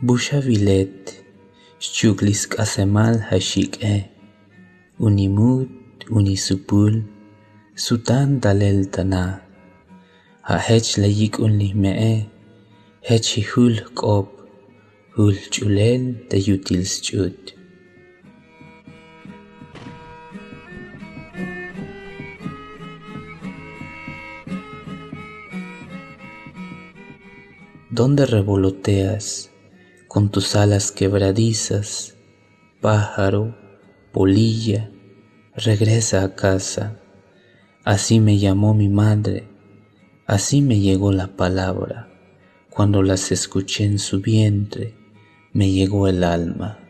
Bușavilet, șciuglisk asemal hașic e, unimut, unisupul, sutan dalel tana, ha hech laik unlihme e, hech hul qop, hul chulel de yutil schut. ¿Dónde revoloteas? Con tus alas quebradizas, pájaro, polilla, regresa a casa. Así me llamó mi madre, así me llegó la palabra. Cuando las escuché en su vientre, me llegó el alma.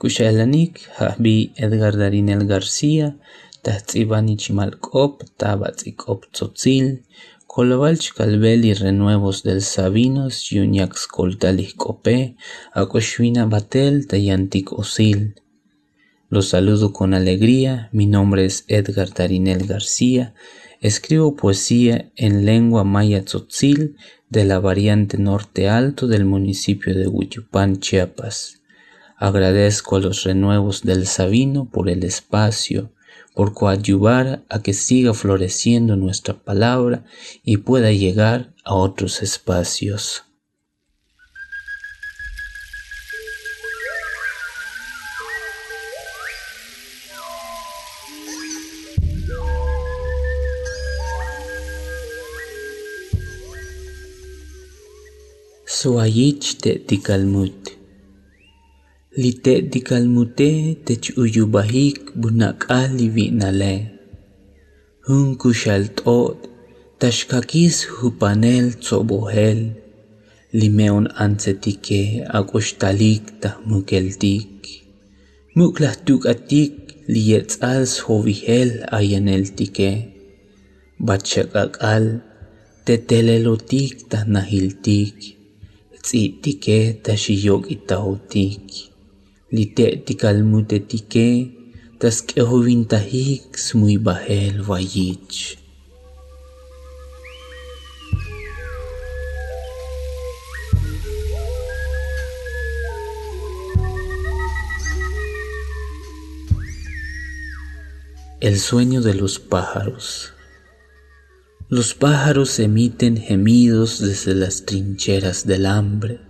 Kushalanik Habi Edgar Darinel García, Tahtzibani Chimalcop, Tabatzicop Tzotzil, Colovalch Calveli Renuevos del Sabinos, Yuñax Coltalis Copé, Akoshvina Batel, Tayantic Osil. Los saludo con alegría, mi nombre es Edgar Darinel García, escribo poesía en lengua maya tzotzil de la variante norte alto del municipio de Huichupán, Chiapas. Agradezco a los renuevos del Sabino por el espacio, por coadyuvar a que siga floreciendo nuestra palabra y pueda llegar a otros espacios. Suayich te tikalmut. lite dikal mute tech uyu bahik bunak Lite'tikalmute tech'uyubahik bunak'aj liwinalej. Jun kuxalt'o't taxkakis jupanel tsobohel, limeon ansetike agostalik ta mukeltik. Muklah tuk atik liyets al antzetikej ayanel tike. Muklajtuk'atik al, sjowijel ayaneltikej, batxak'ak'al tetelelotij tajnajiltik, tz'i'tikej taxiyok'itajotik. Lite'ti kalmutetike tas k'ejovintajik smuy bahel vayich. El sueño de los pájaros. Los pájaros emiten gemidos desde las trincheras del hambre.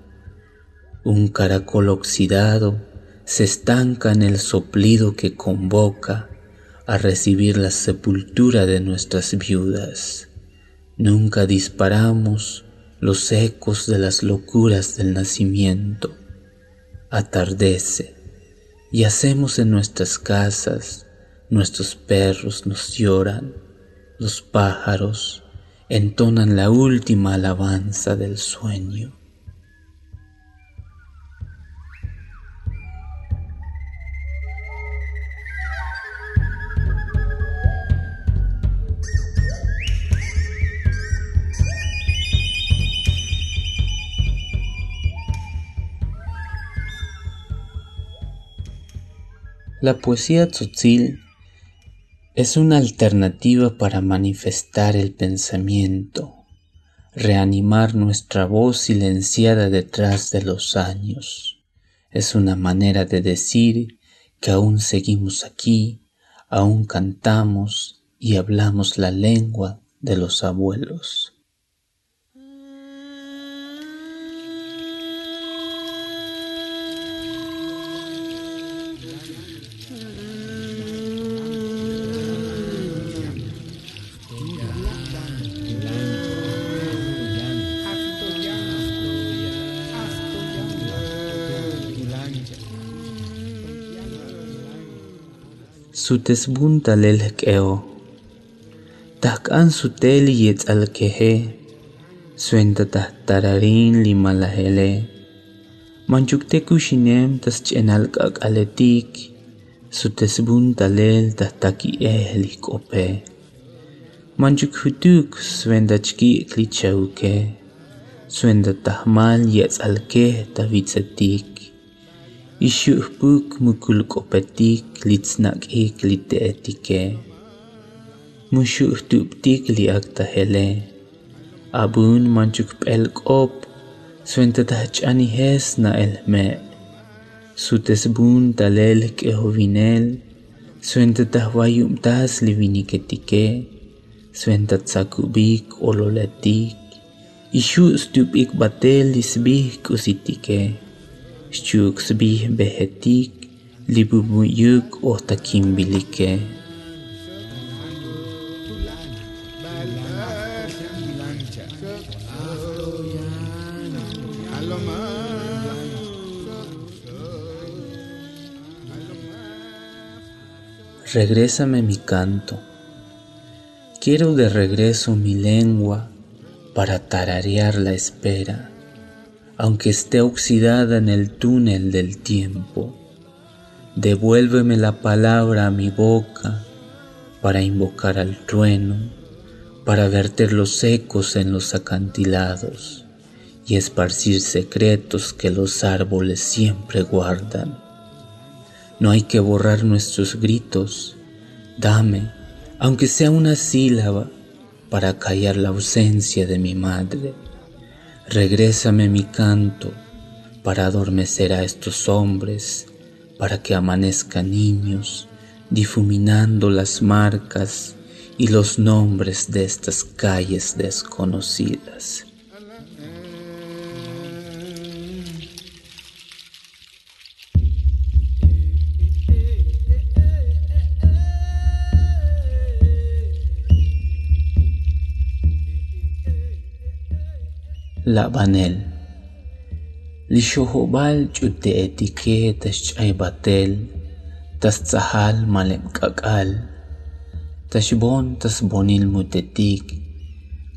Un caracol oxidado se estanca en el soplido que convoca a recibir la sepultura de nuestras viudas. Nunca disparamos los ecos de las locuras del nacimiento. Atardece y hacemos en nuestras casas, nuestros perros nos lloran, los pájaros entonan la última alabanza del sueño. La poesía tzotzil es una alternativa para manifestar el pensamiento, reanimar nuestra voz silenciada detrás de los años. Es una manera de decir que aún seguimos aquí, aún cantamos y hablamos la lengua de los abuelos. sutes bunta lel keo. Tak an sutel yet al kehe, suenta tah tararin li malahele. Manchuk te kushinem tas chenal kak aletik, sutes bunta lel tah taki eh li kope. Manchuk hutuk suenta chki ikli chauke, suenta tah mal yet al keh tavitsetik. Isu buk mukul kopeti klitsnak e klite etike. Mushuh tupti kliak tahele. Abun manchuk pelk op, swentatach anihes na elme. Sutes bun talel ke hovinel, swentatah wayum tas livini ketike, swentat ololatik. Isu ishuh stupik batel disbih kusitike. Sbih behetik libubuyuk otakimbilike. Regrésame mi canto. Quiero de regreso mi lengua para tararear la espera, aunque esté oxidada en el túnel del tiempo. Devuélveme la palabra a mi boca para invocar al trueno, para verter los ecos en los acantilados y esparcir secretos que los árboles siempre guardan. No hay que borrar nuestros gritos. Dame, aunque sea una sílaba, para callar la ausencia de mi madre. Regrésame mi canto para adormecer a estos hombres, para que amanezcan niños, difuminando las marcas y los nombres de estas calles desconocidas. labanel. لشهوبال جد اتيكي تشعي باتل تستحال مالم كاكال تشبون تسبوني المدتيك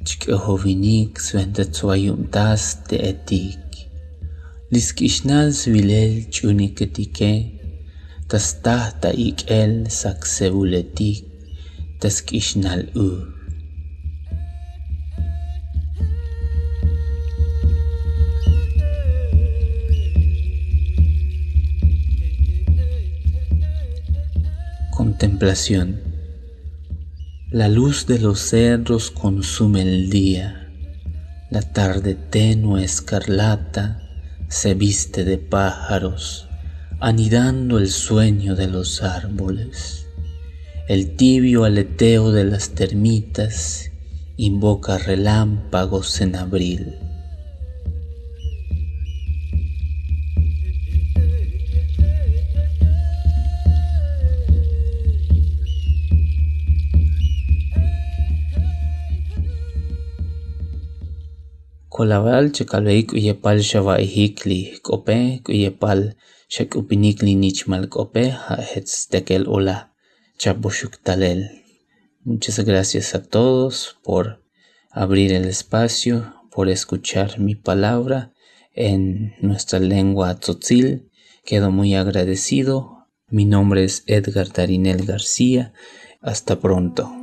تشكهوفينيك سوهنت سويوم تاس تأتيك لسكشنال سويلل تشونيكتيكي تستاه تايك ال ساكسولتيك تسكشنال اوه Contemplación. La luz de los cerros consume el día. La tarde tenue escarlata se viste de pájaros, anidando el sueño de los árboles. El tibio aleteo de las termitas invoca relámpagos en abril. Kolabal chkalveik uyepal xawa'ijikli k'ope uyepal xak'upinikli nichmal k'ope ja'etz tekel ola chapoxuktalel. Muchas gracias a todos por abrir el espacio, por escuchar mi palabra en nuestra lengua tzotzil. Quedo muy agradecido. Mi nombre es Edgar Tarinel García. Hasta pronto.